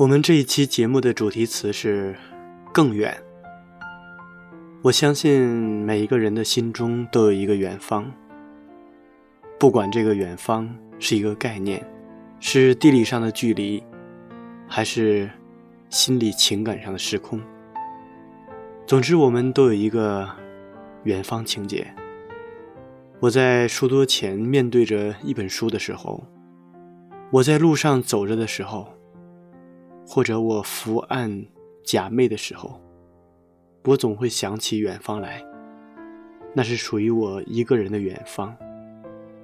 我们这一期节目的主题词是“更远”。我相信每一个人的心中都有一个远方，不管这个远方是一个概念，是地理上的距离，还是心理情感上的时空。总之，我们都有一个远方情节。我在书桌前面对着一本书的时候，我在路上走着的时候。或者我伏案假寐的时候，我总会想起远方来。那是属于我一个人的远方。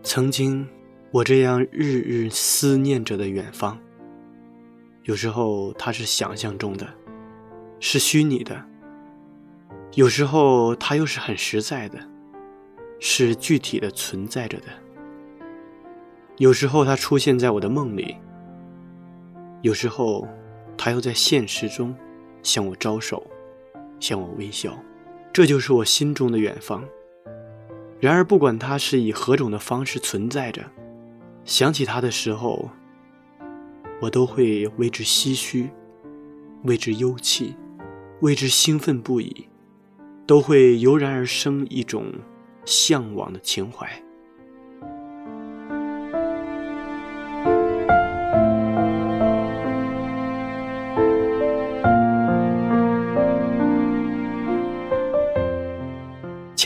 曾经，我这样日日思念着的远方，有时候它是想象中的，是虚拟的；有时候它又是很实在的，是具体的存在着的。有时候它出现在我的梦里，有时候。他又在现实中向我招手，向我微笑，这就是我心中的远方。然而，不管他是以何种的方式存在着，想起他的时候，我都会为之唏嘘，为之忧戚，为之兴奋不已，都会油然而生一种向往的情怀。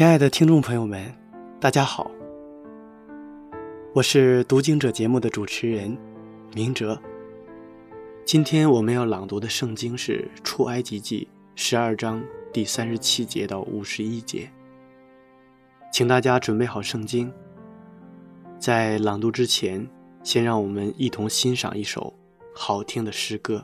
亲爱的听众朋友们，大家好，我是读经者节目的主持人明哲。今天我们要朗读的圣经是《出埃及记》十二章第三十七节到五十一节，请大家准备好圣经。在朗读之前，先让我们一同欣赏一首好听的诗歌。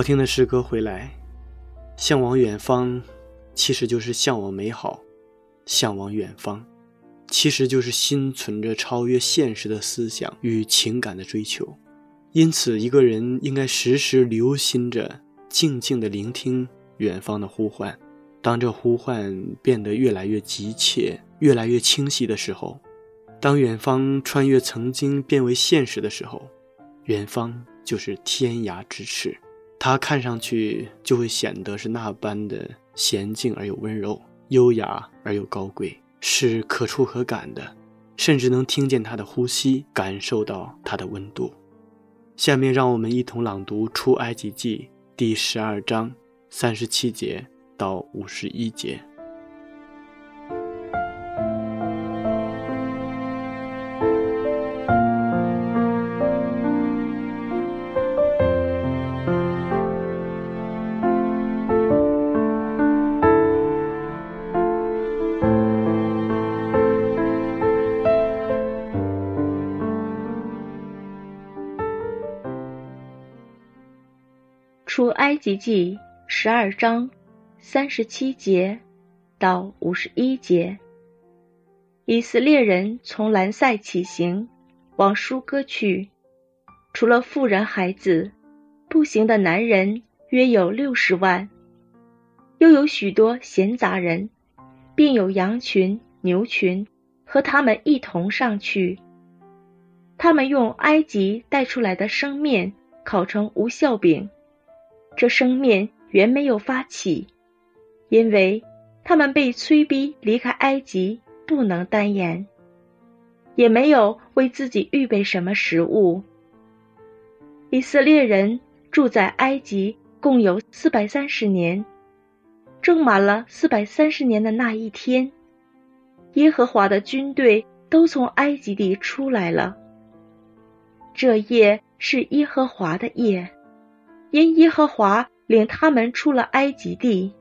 好听的诗歌回来，向往远方，其实就是向往美好；向往远方，其实就是心存着超越现实的思想与情感的追求。因此，一个人应该时时留心着，静静地聆听远方的呼唤。当这呼唤变得越来越急切、越来越清晰的时候，当远方穿越曾经变为现实的时候，远方就是天涯咫尺。他看上去就会显得是那般的娴静而又温柔，优雅而又高贵，是可触可感的，甚至能听见他的呼吸，感受到他的温度。下面让我们一同朗读《出埃及记》第十二章三十七节到五十一节。及记十二章三十七节到五十一节，以色列人从兰塞起行，往舒歌去。除了妇人孩子，步行的男人约有六十万，又有许多闲杂人，并有羊群、牛群和他们一同上去。他们用埃及带出来的生面烤成无效饼。这生面原没有发起，因为他们被催逼离开埃及，不能单言，也没有为自己预备什么食物。以色列人住在埃及共有四百三十年，正满了四百三十年的那一天，耶和华的军队都从埃及地出来了。这夜是耶和华的夜。因耶和华领他们出了埃及地，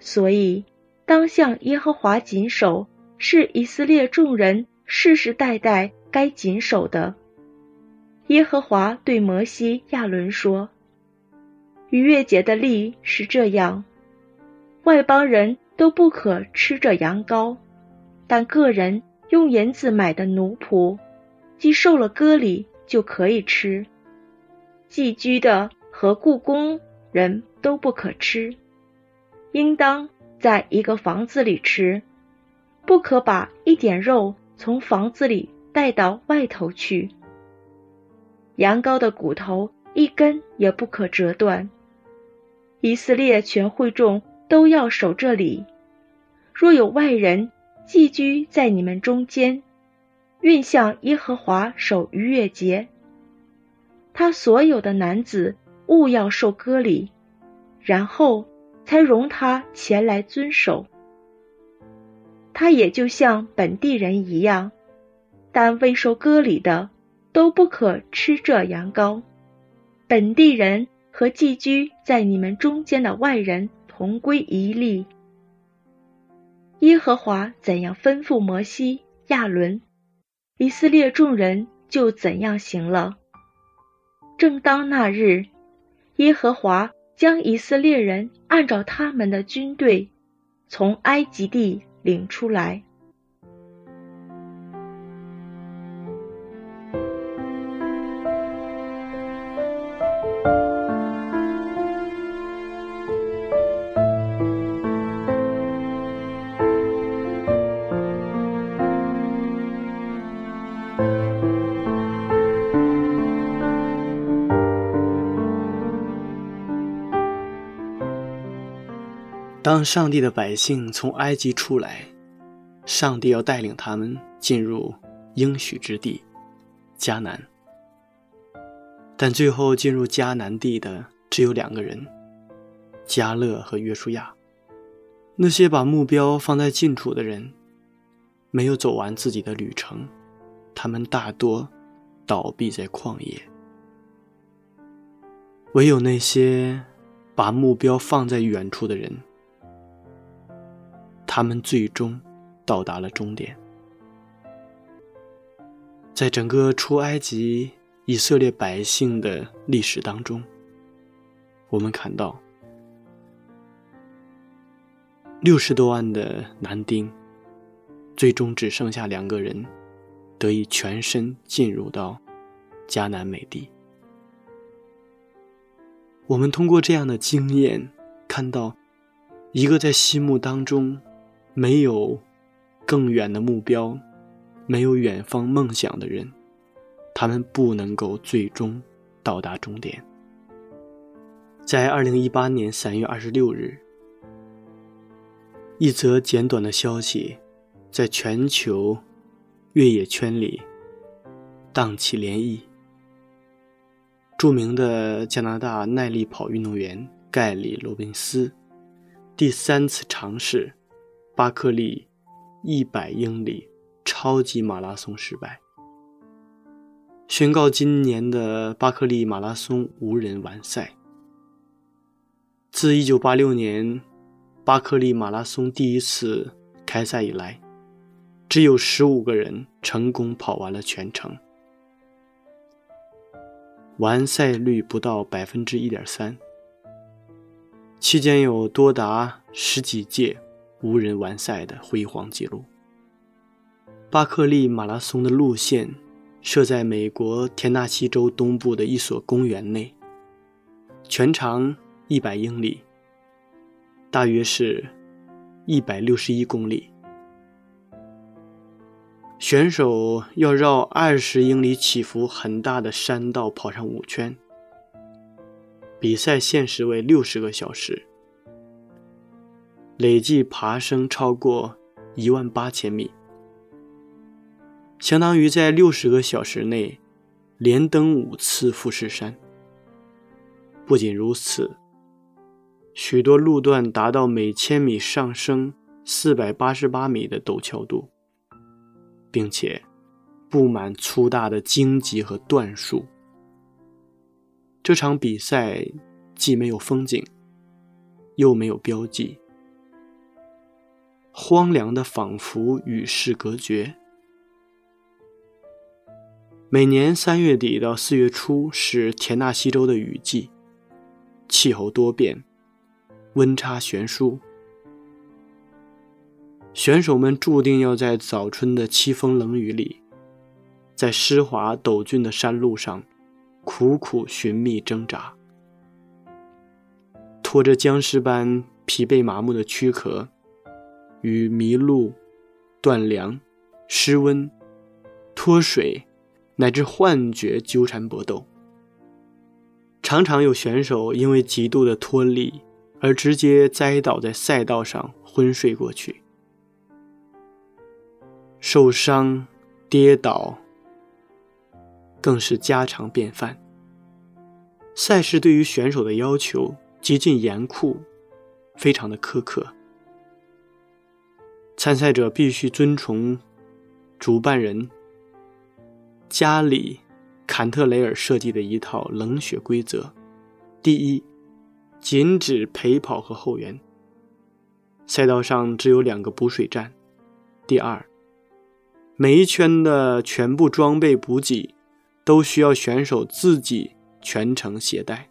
所以当向耶和华谨守，是以色列众人世世代代该谨守的。耶和华对摩西、亚伦说：“逾越节的例是这样：外邦人都不可吃这羊羔，但个人用银子买的奴仆，既受了割礼，就可以吃。寄居的。”和故宫人都不可吃，应当在一个房子里吃，不可把一点肉从房子里带到外头去。羊羔的骨头一根也不可折断。以色列全会众都要守这里。若有外人寄居在你们中间，愿向耶和华守逾越节。他所有的男子。勿要受割礼，然后才容他前来遵守。他也就像本地人一样，但未受割礼的都不可吃这羊羔。本地人和寄居在你们中间的外人同归一例。耶和华怎样吩咐摩西、亚伦，以色列众人就怎样行了。正当那日。耶和华将以色列人按照他们的军队，从埃及地领出来。当上帝的百姓从埃及出来，上帝要带领他们进入应许之地迦南。但最后进入迦南地的只有两个人：加勒和约书亚。那些把目标放在近处的人，没有走完自己的旅程，他们大多倒闭在旷野。唯有那些把目标放在远处的人。他们最终到达了终点。在整个出埃及以色列百姓的历史当中，我们看到六十多万的男丁，最终只剩下两个人得以全身进入到迦南美地。我们通过这样的经验，看到一个在心目当中没有更远的目标、没有远方梦想的人，他们不能够最终到达终点。在二零一八年三月二十六日，一则简短的消息在全球越野圈里荡起涟漪。著名的加拿大耐力跑运动员盖里·罗宾斯第三次尝试巴克利一百英里超级马拉松失败，宣告今年的巴克利马拉松无人完赛。自1986年巴克利马拉松第一次开赛以来，只有15个人成功跑完了全程。完赛率不到百分之一点三，期间有多达十几届无人完赛的辉煌记录。巴克利马拉松的路线设在美国田纳西州东部的一所公园内，全长一百英里，大约是一百六十一公里。选手要绕二十英里起伏很大的山道跑上五圈，比赛限时为六十个小时，累计爬升超过一万八千米，相当于在六十个小时内连登五次富士山。不仅如此，许多路段达到每千米上升四百八十八米的陡峭度。并且布满粗大的荆棘和椴树。这场比赛既没有风景，又没有标记，荒凉的仿佛与世隔绝。每年三月底到四月初是田纳西州的雨季，气候多变，温差悬殊。选手们注定要在早春的凄风冷雨里，在湿滑陡峻的山路上苦苦寻觅挣扎，拖着僵尸般疲惫麻木的躯壳，与迷路、断粮、失温、脱水乃至幻觉纠缠搏斗。常常有选手因为极度的脱力而直接栽倒在赛道上昏睡过去。受伤、跌倒更是家常便饭。赛事对于选手的要求极尽严酷，非常的苛刻。参赛者必须遵从主办人加里·坎特雷尔设计的一套冷血规则：第一，禁止陪跑和后援；赛道上只有两个补水站。第二。每一圈的全部装备补给都需要选手自己全程携带。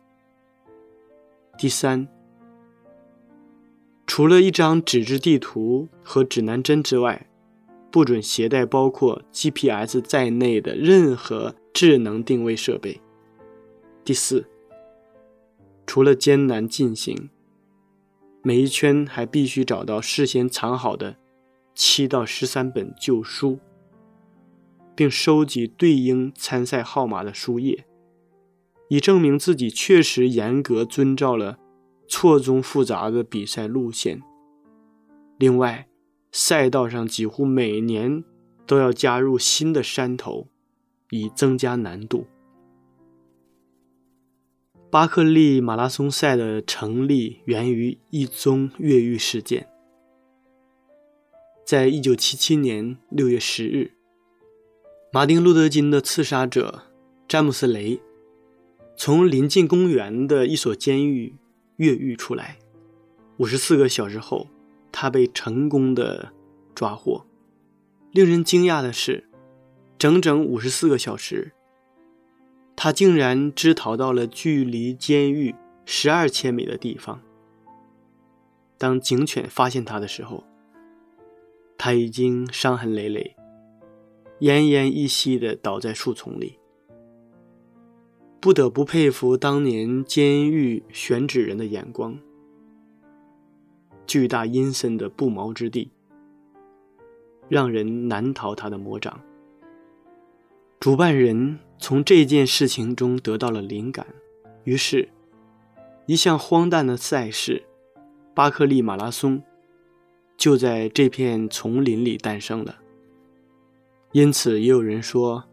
第三，除了一张纸质地图和指南针之外，不准携带包括 GPS 在内的任何智能定位设备。第四，除了艰难进行，每一圈还必须找到事先藏好的七到十三本旧书。并收集对应参赛号码的书页，以证明自己确实严格遵照了错综复杂的比赛路线。另外，赛道上几乎每年都要加入新的山头，以增加难度。巴克利马拉松赛的成立源于一宗越狱事件，在一九七七年六月十日。马丁·路德·金的刺杀者詹姆斯·雷从临近公园的一所监狱越狱出来。五十四个小时后，他被成功的抓获。令人惊讶的是，整整五十四个小时，他竟然只逃到了距离监狱十二千米的地方。当警犬发现他的时候，他已经伤痕累累，奄奄一息地倒在树丛里。不得不佩服当年监狱选址人的眼光。巨大阴森的不毛之地，让人难逃他的魔掌。主办人从这件事情中得到了灵感，于是，一项荒诞的赛事——巴克利马拉松，就在这片丛林里诞生了。因此，也有人说，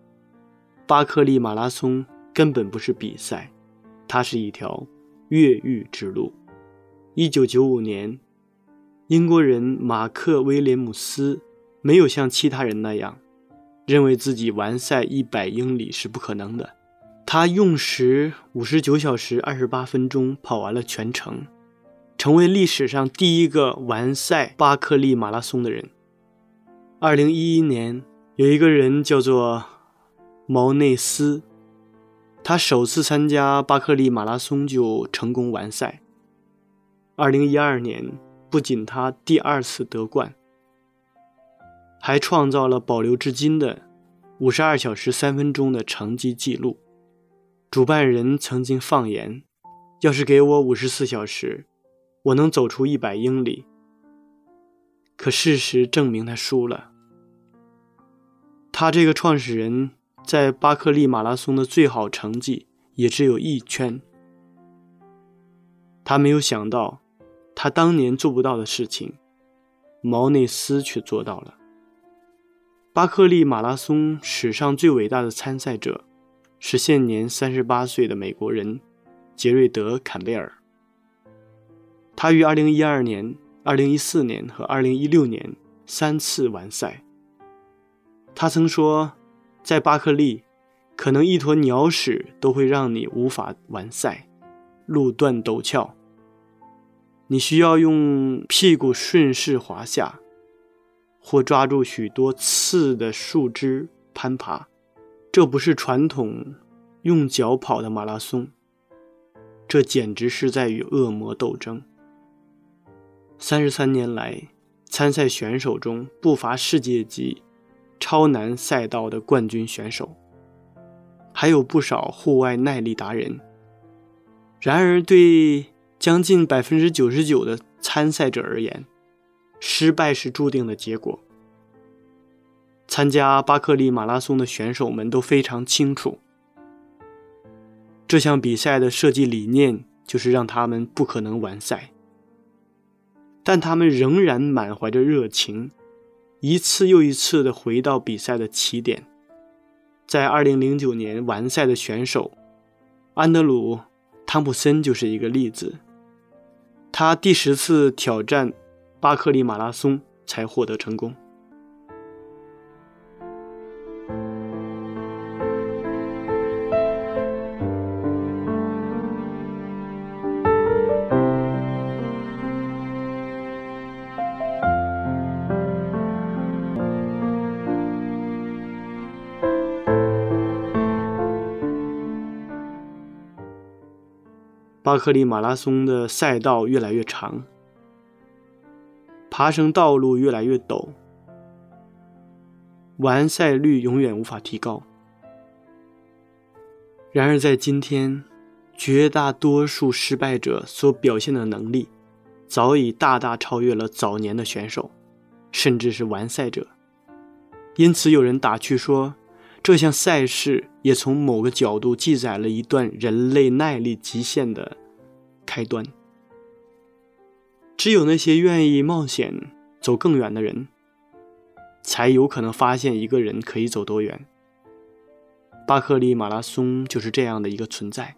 巴克利马拉松根本不是比赛，它是一条越狱之路。一九九五年，英国人马克·威廉姆斯没有像其他人那样。认为自己完赛一百英里是不可能的，他用时五十九小时二十八分钟跑完了全程，成为历史上第一个完赛巴克利马拉松的人。二零一一年，有一个人叫做毛内斯，他首次参加巴克利马拉松就成功完赛。二零一二年，不仅他第二次得冠。还创造了保留至今的五十二小时三分钟的成绩记录。主办人曾经放言：“要是给我五十四小时，我能走出一百英里。”可事实证明他输了。他这个创始人在巴克利马拉松的最好成绩也只有一圈。他没有想到，他当年做不到的事情，毛内斯却做到了。巴克利马拉松史上最伟大的参赛者，是现年三十八岁的美国人杰瑞德·坎贝尔。他于二零一二年、二零一四年和二零一六年三次完赛。他曾说，在巴克利，可能一坨鸟屎都会让你无法完赛，路段陡峭，你需要用屁股顺势滑下。或抓住许多刺的树枝攀爬，这不是传统用脚跑的马拉松，这简直是在与恶魔斗争。三十三年来，参赛选手中不乏世界级、超难赛道的冠军选手，还有不少户外耐力达人。然而，对将近百分之九十九的参赛者而言，失败是注定的结果。参加巴克利马拉松的选手们都非常清楚，这项比赛的设计理念就是让他们不可能完赛。但他们仍然满怀着热情，一次又一次的回到比赛的起点。在2009年完赛的选手安德鲁·汤普森就是一个例子，他第十次挑战。巴克利马拉松才获得成功。巴克利马拉松的赛道越来越长。爬升道路越来越陡，完赛率永远无法提高。然而，在今天，绝大多数失败者所表现的能力，早已大大超越了早年的选手，甚至是完赛者。因此，有人打趣说，这项赛事也从某个角度记载了一段人类耐力极限的开端。只有那些愿意冒险走更远的人，才有可能发现一个人可以走多远。巴克利马拉松就是这样的一个存在。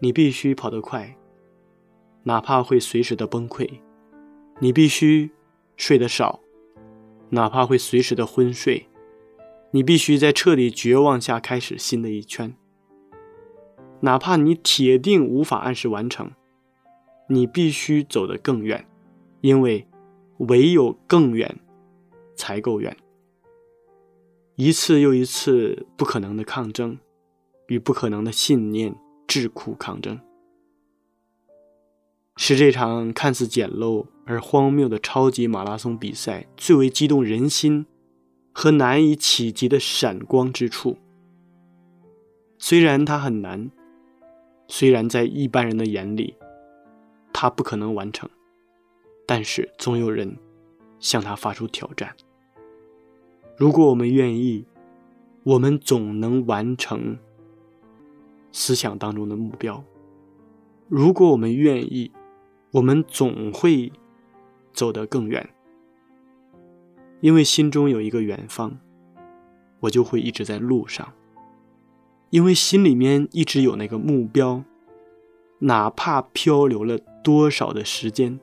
你必须跑得快，哪怕会随时的崩溃；你必须睡得少，哪怕会随时的昏睡；你必须在彻底绝望下开始新的一圈，哪怕你铁定无法按时完成。你必须走得更远，因为唯有更远，才够远。一次又一次不可能的抗争，与不可能的信念智库抗争。使这场看似简陋而荒谬的超级马拉松比赛最为激动人心和难以企及的闪光之处。虽然它很难，虽然在一般人的眼里，他不可能完成，但是总有人向他发出挑战。如果我们愿意，我们总能完成思想当中的目标。如果我们愿意，我们总会走得更远。因为心中有一个远方，我就会一直在路上。因为心里面一直有那个目标，哪怕漂流了多少的时间，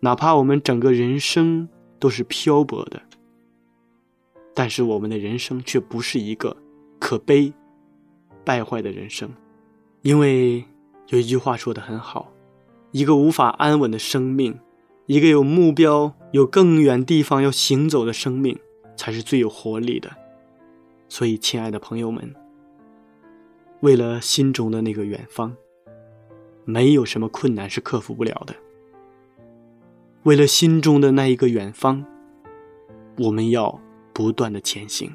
哪怕我们整个人生都是漂泊的，但是我们的人生却不是一个可悲、败坏的人生。因为有一句话说的很好：一个无法安稳的生命，一个有目标、有更远地方要行走的生命，才是最有活力的。所以，亲爱的朋友们。为了心中的那个远方，没有什么困难是克服不了的。为了心中的那一个远方，我们要不断的前行。